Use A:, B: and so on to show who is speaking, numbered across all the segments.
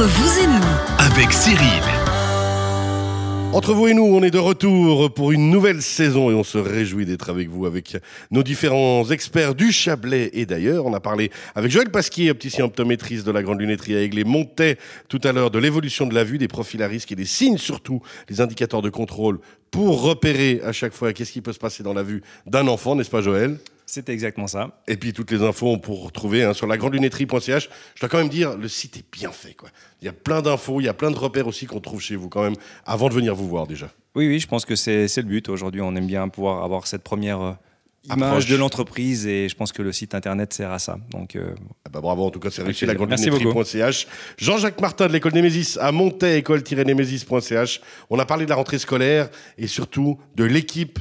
A: Entre vous et nous,
B: avec Cyril.
C: Entre vous et nous, on est de retour pour une nouvelle saison et on se réjouit d'être avec vous avec nos différents experts du Chablais et d'ailleurs. On a parlé avec Joël Pasquier, opticien optométriste de la Grande Lunetterie à Aigle et Montais tout à l'heure de l'évolution de la vue, des profils à risque et des signes surtout, les indicateurs de contrôle pour repérer à chaque fois qu'est-ce qui peut se passer dans la vue d'un enfant, n'est-ce pas Joël?
D: C'est exactement ça.
C: Et puis toutes les infos, on peut retrouver hein, sur la lunetterie.ch. Je dois quand même dire, le site est bien fait. Quoi. Il y a plein d'infos, il y a plein de repères aussi qu'on trouve chez vous quand même, avant de venir vous voir déjà.
D: Oui, oui, je pense que c'est le but. Aujourd'hui, on aime bien pouvoir avoir cette première euh, image de l'entreprise et je pense que le site internet sert à ça. Donc,
C: euh, ah bah bravo, en tout cas, c'est réussi la. Jean-Jacques Martin de l'école Némésis à Montaix, école-némésis.ch. On a parlé de la rentrée scolaire et surtout de l'équipe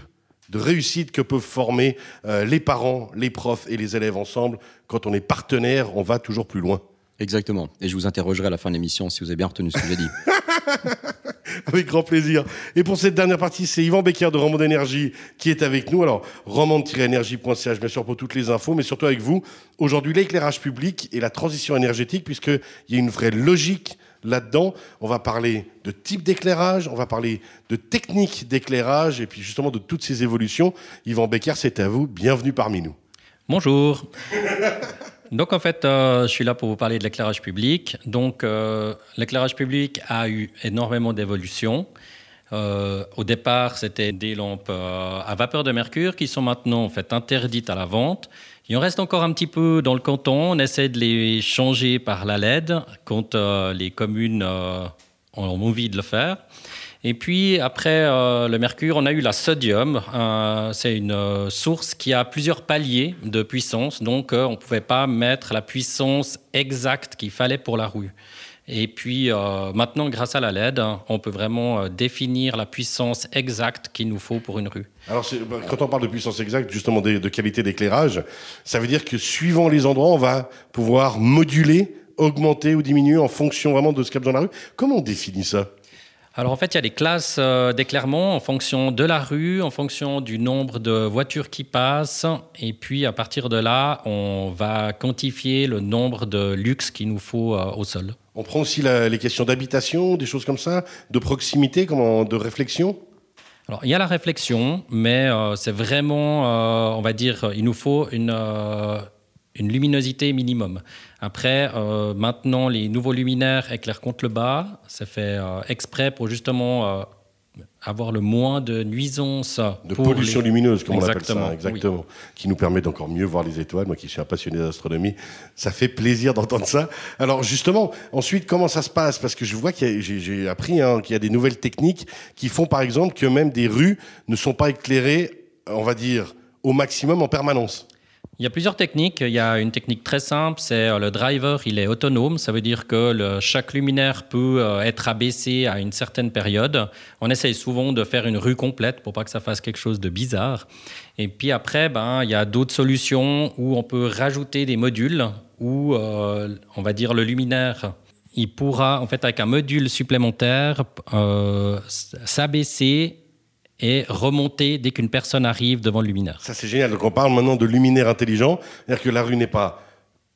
C: de réussite que peuvent former euh, les parents, les profs et les élèves ensemble. Quand on est partenaire, on va toujours plus loin.
E: Exactement. Et je vous interrogerai à la fin de l'émission si vous avez bien retenu ce que j'ai dit.
C: avec grand plaisir. Et pour cette dernière partie, c'est Yvan Becker de Romand Énergie qui est avec nous. Alors, romand-énergie.ch, bien sûr, pour toutes les infos, mais surtout avec vous. Aujourd'hui, l'éclairage public et la transition énergétique, puisqu'il y a une vraie logique là-dedans. On va parler de type d'éclairage, on va parler de technique d'éclairage et puis justement de toutes ces évolutions. Yvan Becker, c'est à vous. Bienvenue parmi nous.
F: Bonjour. Donc en fait, euh, je suis là pour vous parler de l'éclairage public. Donc euh, l'éclairage public a eu énormément d'évolutions. Euh, au départ, c'était des lampes à vapeur de mercure qui sont maintenant en fait interdites à la vente. Il en reste encore un petit peu dans le canton. On essaie de les changer par la LED quand euh, les communes euh, ont envie de le faire. Et puis après euh, le mercure, on a eu la sodium. c'est une source qui a plusieurs paliers de puissance, donc on ne pouvait pas mettre la puissance exacte qu'il fallait pour la rue. Et puis euh, maintenant, grâce à la LED, on peut vraiment euh, définir la puissance exacte qu'il nous faut pour une rue.
C: Alors, bah, quand on parle de puissance exacte, justement de, de qualité d'éclairage, ça veut dire que suivant les endroits, on va pouvoir moduler, augmenter ou diminuer en fonction vraiment de ce qu'il y a dans la rue. Comment on définit ça?
F: Alors en fait, il y a des classes euh, d'éclairement en fonction de la rue, en fonction du nombre de voitures qui passent. Et puis à partir de là, on va quantifier le nombre de luxe qu'il nous faut au sol.
C: On prend aussi les questions d'habitation, des choses comme ça, de proximité, comment, de réflexion?
F: Alors, il y a la réflexion, mais euh, c'est vraiment, euh, on va dire, il nous faut une, euh, une luminosité minimum. Après, maintenant, les nouveaux luminaires éclairent contre le bas. C'est fait exprès pour justement avoir le moins de nuisances.
C: De pollution lumineuse, comme on appelle ça. Exactement. Qui nous permet d'encore mieux voir les étoiles. Moi qui suis un passionné d'astronomie, ça fait plaisir d'entendre ça. Alors justement, ensuite, comment ça se passe? Parce que je vois que j'ai appris hein, qu'il y a des nouvelles techniques qui font par exemple que même des rues ne sont pas éclairées, on va dire, au maximum en permanence.
F: Il y a plusieurs techniques. Il y a une technique très simple, c'est euh, le driver, il est autonome. Ça veut dire que chaque luminaire peut euh, être abaissé à une certaine période. On essaye souvent de faire une rue complète pour pas que ça fasse quelque chose de bizarre. Et puis après, ben, il y a d'autres solutions où on peut rajouter des modules où, euh, on va dire, le luminaire il pourra, en fait, avec un module supplémentaire, s'abaisser et remonter dès qu'une personne arrive devant le luminaire.
C: Ça, c'est génial. Donc, on parle maintenant de luminaire intelligent. C'est-à-dire que la rue n'est pas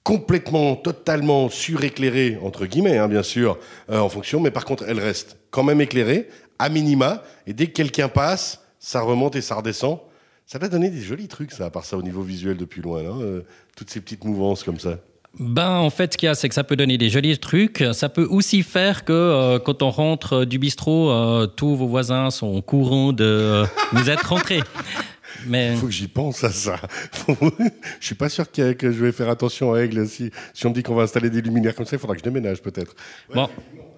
C: complètement, totalement suréclairée, entre guillemets, hein, bien sûr, euh, en fonction, mais par contre, elle reste quand même éclairée, à minima, et dès que quelqu'un passe, ça remonte et ça redescend. Ça va donner des jolis trucs, ça, à part ça, au niveau visuel depuis loin, euh, toutes ces petites mouvances comme ça.
F: Ben, en fait, ce qu'il y a, c'est que ça peut donner des jolis trucs. Ça peut aussi faire que euh, quand on rentre du bistrot, euh, tous vos voisins sont au courant de vous êtes rentrés.
C: Mais... Il faut que j'y pense à ça. je suis pas sûr que, je vais faire attention à Aigle. Si, si on me dit qu'on va installer des luminaires comme ça, il faudra que je déménage peut-être.
F: Bon,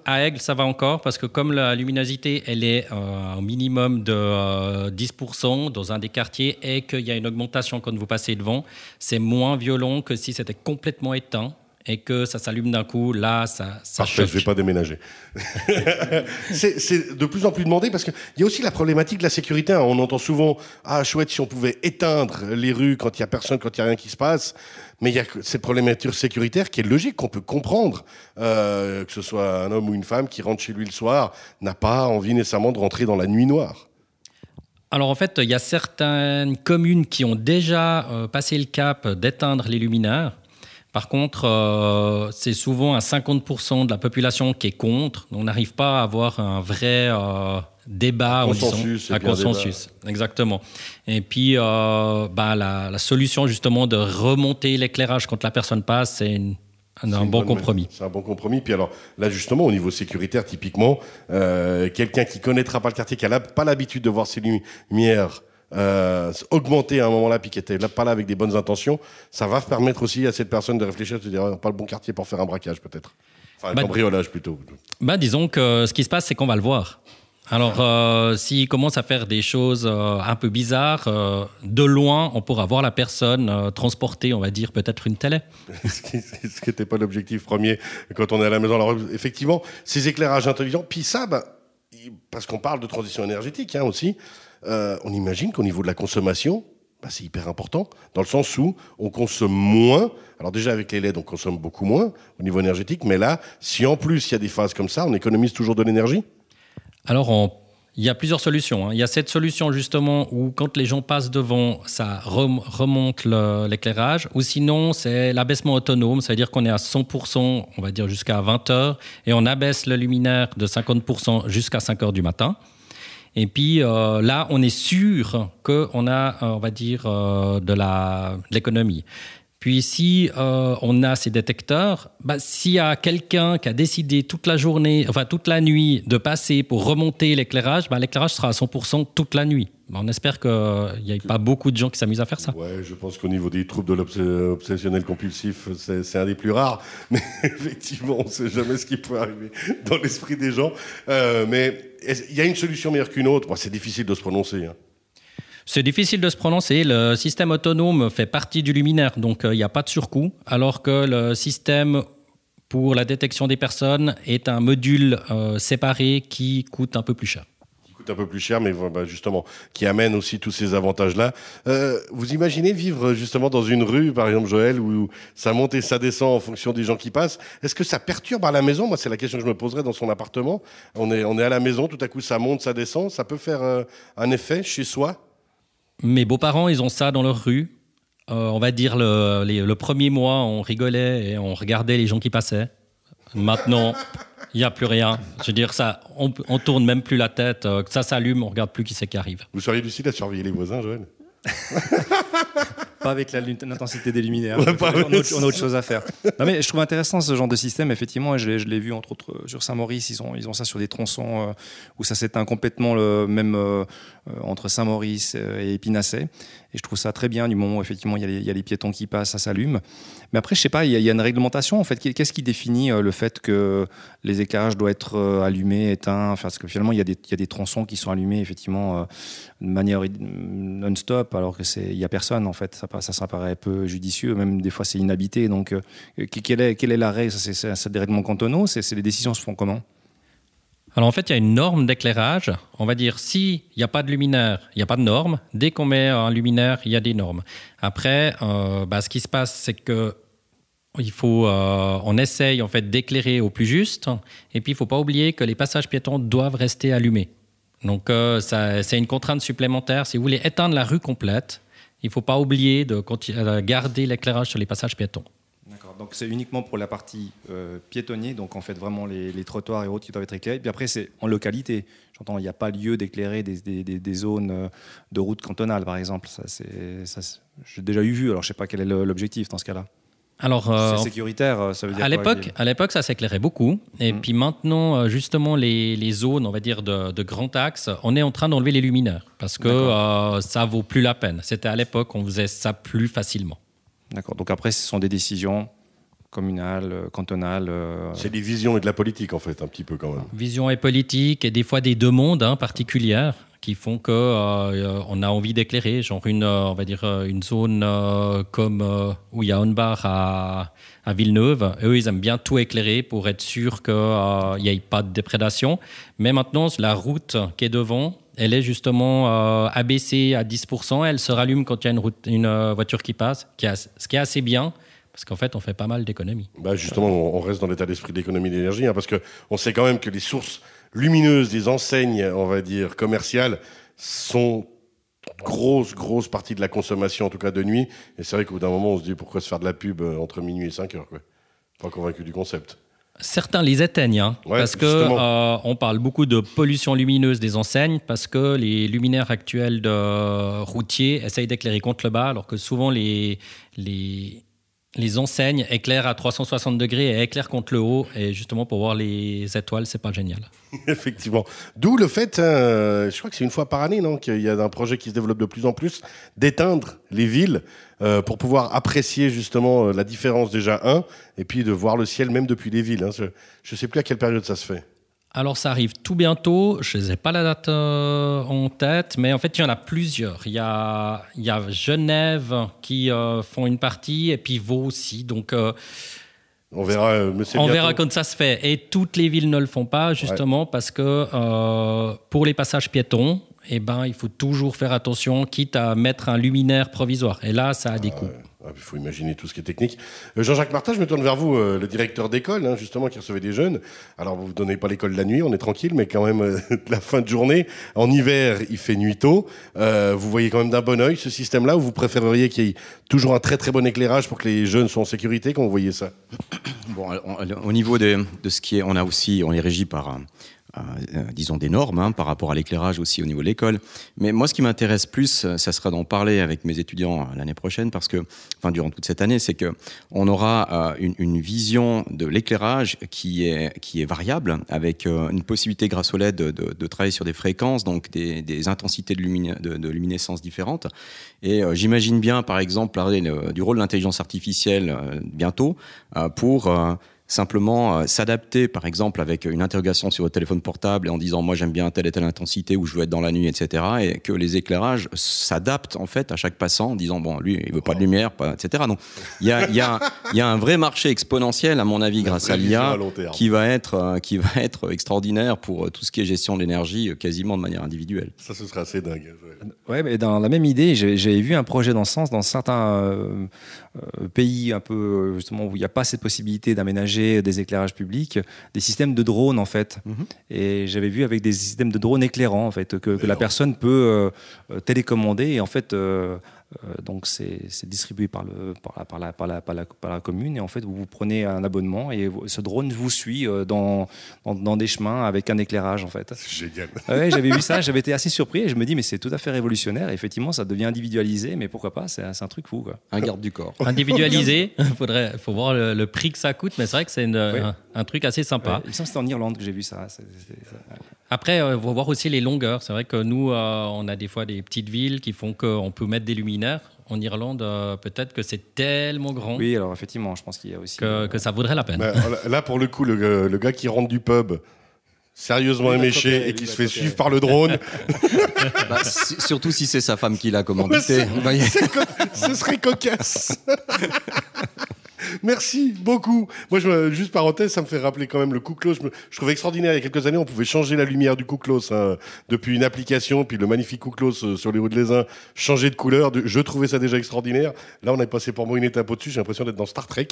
F: à Aigle, ça va encore parce que comme la luminosité, elle est euh, au minimum de 10% euh, dans un des quartiers et qu'il y a une augmentation quand vous passez devant, c'est moins violent que si c'était complètement éteint et que ça s'allume d'un coup, là, ça, ça
C: Parfait, je ne vais pas déménager. c'est de plus en plus demandé parce qu'il y a aussi la problématique de la sécurité. Hein. On entend souvent Ah, chouette, si on pouvait éteindre les rues quand il n'y a personne, quand il n'y a rien qui se passe. Mais il y a cette problématique sécuritaire qui est logique, qu'on peut comprendre. Euh, que ce soit un homme ou une femme qui rentre chez lui le soir, n'a pas envie nécessairement de rentrer dans la nuit noire.
F: Alors en fait, il y a certaines communes qui ont déjà euh, passé le cap d'éteindre les luminaires Par contre, c'est souvent à 50% de la population qui est contre. On n'arrive pas à avoir un vrai débat,
C: un consensus,
F: un consensus, exactement. Et puis, bah, la, la, solution justement de remonter l'éclairage quand la personne passe, c'est une un, bon compromis.
C: C'est un bon compromis. Puis alors, là, justement, au niveau sécuritaire, typiquement, euh, quelqu'un qui connaîtra pas le quartier, qui n'a pas l'habitude de voir ses lumières euh, augmenter à un moment-là, puis qui était là, pas là avec des bonnes intentions, ça va permettre aussi à cette personne de réfléchir, de se dire, pas le bon quartier pour faire un braquage, peut-être. Enfin, un bah, cambriolage, plutôt.
F: Bah, disons que ce qui se passe, c'est qu'on va le voir. Alors, euh, s'il commence à faire des choses euh, un peu bizarres, euh, de loin, on pourra voir la personne transporter, on va dire, peut-être une télé.
C: ce qui n'était pas l'objectif premier quand on est à la maison. Alors, effectivement, ces éclairages intelligents, puis ça, bah, parce qu'on parle de transition énergétique hein, aussi, on imagine qu'au niveau de la consommation, bah, c'est hyper important, dans le sens où on consomme moins. Alors déjà avec les LED, on consomme beaucoup moins au niveau énergétique, mais là, si en plus il y a des phases comme ça, on économise toujours de l'énergie
F: alors, il y a plusieurs solutions. Hein. Il y a cette solution justement où quand les gens passent devant, ça remonte l'éclairage. Ou sinon, c'est l'abaissement autonome, c'est-à-dire qu'on est à 100%, on va dire jusqu'à 20 heures, et on abaisse le luminaire de 50% jusqu'à 5 heures du matin. Et puis euh, là, on est sûr qu'on a, euh, on va dire, euh, de l'économie. Puis si euh, on a ces détecteurs, bah, s'il y a quelqu'un qui a décidé toute la journée, enfin toute la nuit, de passer pour remonter l'éclairage, bah, l'éclairage sera à 100% toute la nuit. Bah, on espère qu'il n'y ait pas beaucoup de gens qui s'amusent à faire ça.
C: Ouais, je pense qu'au niveau des troubles de l'obsessionnel compulsif, c'est un des plus rares. Mais effectivement, on ne sait jamais ce qui peut arriver dans l'esprit des gens. Euh, mais il y a une solution meilleure qu'une autre? c'est difficile de se prononcer. Hein.
F: C'est difficile de se prononcer. Le système autonome fait partie du luminaire, donc euh, il n'y a pas de surcoût, alors que le système pour la détection des personnes est un module euh, séparé qui coûte un peu plus cher
C: Qui coûte un peu plus cher, mais bah, justement, qui amène aussi tous ces avantages-là. Euh, vous imaginez vivre justement dans une rue, par exemple, Joël, où ça monte et ça descend en fonction des gens qui passent Est-ce que ça perturbe à la maison? Moi, c'est la question que je me poserais dans son appartement. On est, on est à la maison, tout à coup, ça monte, ça descend. Ça peut faire un effet chez soi?
F: Mes beaux-parents, ils ont ça dans leur rue. Euh, on va dire le, premier mois, on rigolait et on regardait les gens qui passaient. Maintenant, il n'y a plus rien. Je veux dire, ça, on, on tourne même plus la tête. Euh, ça s'allume, on regarde plus qui c'est qui arrive.
C: Vous seriez lucide à surveiller les voisins, Joël?
D: pas avec l'intensité des luminaires. on, a autre, chose à faire. Non, mais je trouve intéressant ce genre de système, effectivement, et je l'ai vu entre autres sur Saint-Maurice, ils ont, ils ont ça sur des tronçons euh, où ça s'éteint complètement, le, même euh, entre Saint-Maurice et Épinasset. Et je trouve ça très bien du moment où effectivement il y, a les, piétons qui passent, ça s'allume. Mais après, je sais pas, il y, a, une réglementation en fait. Qu'est-ce qui définit le fait que les éclairages doivent être allumés, éteints? Parce que finalement, il y, a des, tronçons qui sont allumés effectivement de manière non-stop, alors que c'est il y a personne en fait. Ça, ça, paraît peu judicieux, même des fois c'est inhabité. Donc, euh, quelle, est, quelle est la règle? C'est des règlements cantonaux? C'est les décisions se font comment?
F: Alors en fait, il y a une norme d'éclairage. On va dire s'il n'y a pas de luminaire, il n'y a pas de norme. Dès qu'on met un luminaire, il y a des normes. Après, euh, bah, ce qui se passe, c'est que il faut, euh, on essaye en fait d'éclairer au plus juste. Et puis il faut pas oublier que les passages piétons doivent rester allumés. Donc, euh, c'est une contrainte supplémentaire. Si vous voulez éteindre la rue complète, il ne faut pas oublier de garder l'éclairage sur les passages piétons.
D: D'accord. Donc, c'est uniquement pour la partie euh, piétonnière, donc en fait vraiment les, trottoirs et autres qui doivent être éclairés. Puis après, c'est en localité. J'entends, il n'y a pas lieu d'éclairer des, zones de route cantonale, par exemple. Ça, j'ai déjà eu vu. Alors, je ne sais pas quel est l'objectif dans ce cas-là.
F: Alors,
D: euh, c'est sécuritaire, euh, ça veut dire
F: à l'époque, à l'époque, ça s'éclairait beaucoup. Et mm. puis maintenant, euh, justement, les, les, zones, on va dire de, de grand axe, on est en train d'enlever les luminaires parce que euh, ça vaut plus la peine. C'était à l'époque, on faisait ça plus facilement.
D: D'accord. Donc après, ce sont des décisions communales, cantonales.
C: C'est des visions et de la politique en fait, un petit peu quand même.
F: Vision et politique et des fois des demandes hein, particulières qui font que euh, on a envie d'éclairer, genre une, euh, on va dire euh, une zone comme où il y a un bar à, à, Villeneuve. Eux, ils aiment bien tout éclairer pour être sûr qu'il n'y ait pas de déprédation. Mais maintenant, la route qui est devant, elle est justement abaissée à 10%. Elle se rallume quand il y a une, route, une voiture qui passe, ce qui est assez bien. Parce qu'en fait, on fait pas mal d'économies.
C: Bah justement, on reste dans l'état d'esprit d'économie d'énergie, hein, parce qu'on sait quand même que les sources lumineuses des enseignes, on va dire, commerciales, sont grosse, grosse partie de la consommation, en tout cas de nuit. Et c'est vrai qu'au bout d'un moment, on se dit pourquoi se faire de la pub euh, entre minuit et 5 heures. Quoi? Pas convaincu du concept.
F: Certains les éteignent, hein, parce que euh, on parle beaucoup de pollution lumineuse des enseignes, parce que les luminaires actuels de routiers essayent d'éclairer contre le bas, alors que souvent les, les, les enseignes éclairent à 360 degrés et éclairent contre le haut. Et justement, pour voir les étoiles, c'est pas génial.
C: Effectivement. D'où le fait, hein, je crois que c'est une fois par année, non, qu'il y a un projet qui se développe de plus en plus, d'éteindre les villes euh, pour pouvoir apprécier justement euh, la différence déjà, un, et puis de voir le ciel même depuis les villes. Hein. Je ne sais plus à quelle période ça se fait.
F: Alors ça arrive tout bientôt, je n'ai pas la date euh, en tête, mais en fait il y en a plusieurs. Il y a, il y a Genève qui euh, font une partie et puis Vaud aussi. Donc euh,
C: on verra,
F: on verra quand ça se fait. Et toutes les villes ne le font pas justement parce que pour les passages piétons, eh ben, il faut toujours faire attention, quitte à mettre un luminaire provisoire. Et là, ça a des coûts.
C: Ah, il faut imaginer tout ce qui est technique. Euh, Jean-Jacques Martin, je me tourne vers vous, euh, le directeur d'école, hein, justement, qui recevait des jeunes. Alors, vous ne donnez pas l'école la nuit, on est tranquille, mais quand même, euh, la fin de journée, en hiver, il fait nuit tôt. vous voyez quand même d'un bon oeil ce système-là, ou vous préféreriez qu'il y ait toujours un très très bon éclairage pour que les jeunes soient en sécurité quand vous voyez ça?
E: Bon, au niveau de, de, ce qui est, on a aussi, on est régi par disons, des normes hein, par rapport à l'éclairage aussi au niveau de l'école. Mais moi, ce qui m'intéresse plus, euh, ça sera d'en parler avec mes étudiants euh, l'année prochaine, parce que, enfin, durant toute cette année, c'est que on aura une, vision de l'éclairage qui est, qui est variable, avec une possibilité grâce au LED de, travailler sur des fréquences, donc des, intensités de, de, luminescence différentes. Et j'imagine bien, par exemple, parler du rôle de l'intelligence artificielle bientôt pour simplement euh, s'adapter, par exemple, avec une interrogation sur votre téléphone portable et en disant moi j'aime bien telle et telle intensité ou je veux être dans la nuit, etc. Et que les éclairages s'adaptent en fait à chaque passant en disant bon lui il veut pas de lumière, etc. Donc il y a, y, a, y a un vrai marché exponentiel à mon avis grâce à l'IA qui va être euh, qui va être extraordinaire pour euh, tout ce qui est gestion de l'énergie quasiment de manière individuelle.
C: Ça ce serait assez dingue.
D: Ouais, mais dans la même idée, j'ai vu un projet dans ce sens dans certains pays un peu justement où il n'y a pas cette possibilité d'aménager des éclairages publics, des systèmes de drones en fait. Mhm. Et j'avais vu avec des systèmes de drones éclairants en fait que, la personne peut euh, télécommander et en fait euh, euh, donc c'est distribué par, le, par, la, par, la, par, la, par, la, commune et en fait vous, prenez un abonnement et ce drone vous suit euh, dans, dans, des chemins avec un éclairage en fait.
C: C'est génial.
D: Ouais, j'avais vu ça, j'avais été assez surpris et je me dis mais c'est tout à fait révolutionnaire. effectivement ça devient individualisé mais pourquoi pas, c'est un truc fou. Quoi.
E: Un garde du corps.
F: Individualisé, il faudrait faut voir le, prix que ça coûte mais c'est vrai que c'est un, truc assez sympa.
D: il me semble que c'était en Irlande que j'ai vu ça.
F: Après, il euh, faut voir aussi les longueurs. C'est vrai que nous, on a des fois des petites villes qui font qu'on peut mettre des luminaires en Irlande, euh, peut-être que c'est tellement grand.
D: Oui, alors effectivement, je pense qu'il y a aussi.
F: Que, euh, ça vaudrait la peine.
C: là, pour le coup, le, gars qui rentre du pub, sérieusement éméché et qui se fait suivre par le drone.
E: Bah, surtout si c'est sa femme qui l'a commandité.
C: ce serait cocasse. Merci beaucoup. Moi, je, juste parenthèse, ça me fait rappeler quand même le Kouklos. Je, je trouvais extraordinaire. Il y a quelques années, on pouvait changer la lumière du Kouklos hein, depuis une application, puis le magnifique Kouklos euh, sur les hauts de l'Aisin changer de couleur. je trouvais ça déjà extraordinaire. Là, on est passé pour moi une étape au-dessus. J'ai l'impression d'être dans Star Trek.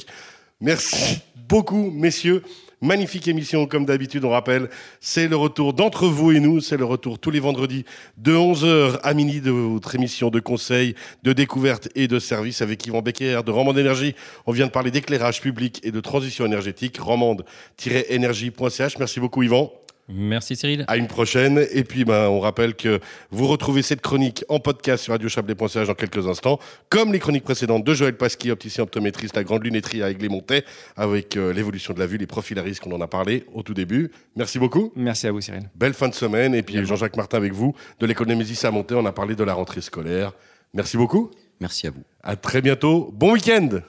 C: Merci beaucoup, messieurs. Magnifique émission, comme d'habitude, on rappelle. C'est le retour d'entre vous et nous. C'est le retour tous les vendredis de 11h à midi de votre émission de conseil, de découverte et de service avec Yvan Becker de Romande Énergie. On vient de parler d'éclairage public et de transition énergétique. Romande-énergie.ch. Merci beaucoup, Yvan.
F: Merci Cyril.
C: À une prochaine. Et puis, ben, on rappelle que vous retrouvez cette chronique en podcast sur radiochablais.ch dans quelques instants, comme les chroniques précédentes de Joël Pasquier, opticien optométriste, la grande lunetterie avec les montées, avec euh, l'évolution de la vue, les profils à risque, qu'on en a parlé au tout début. Merci beaucoup.
D: Merci à vous Cyril.
C: Belle fin de semaine. Et puis, Jean-Jacques Martin avec vous, de Mésis à Monté, on a parlé de la rentrée scolaire. Merci beaucoup.
E: Merci à vous.
C: À très bientôt. Bon week-end.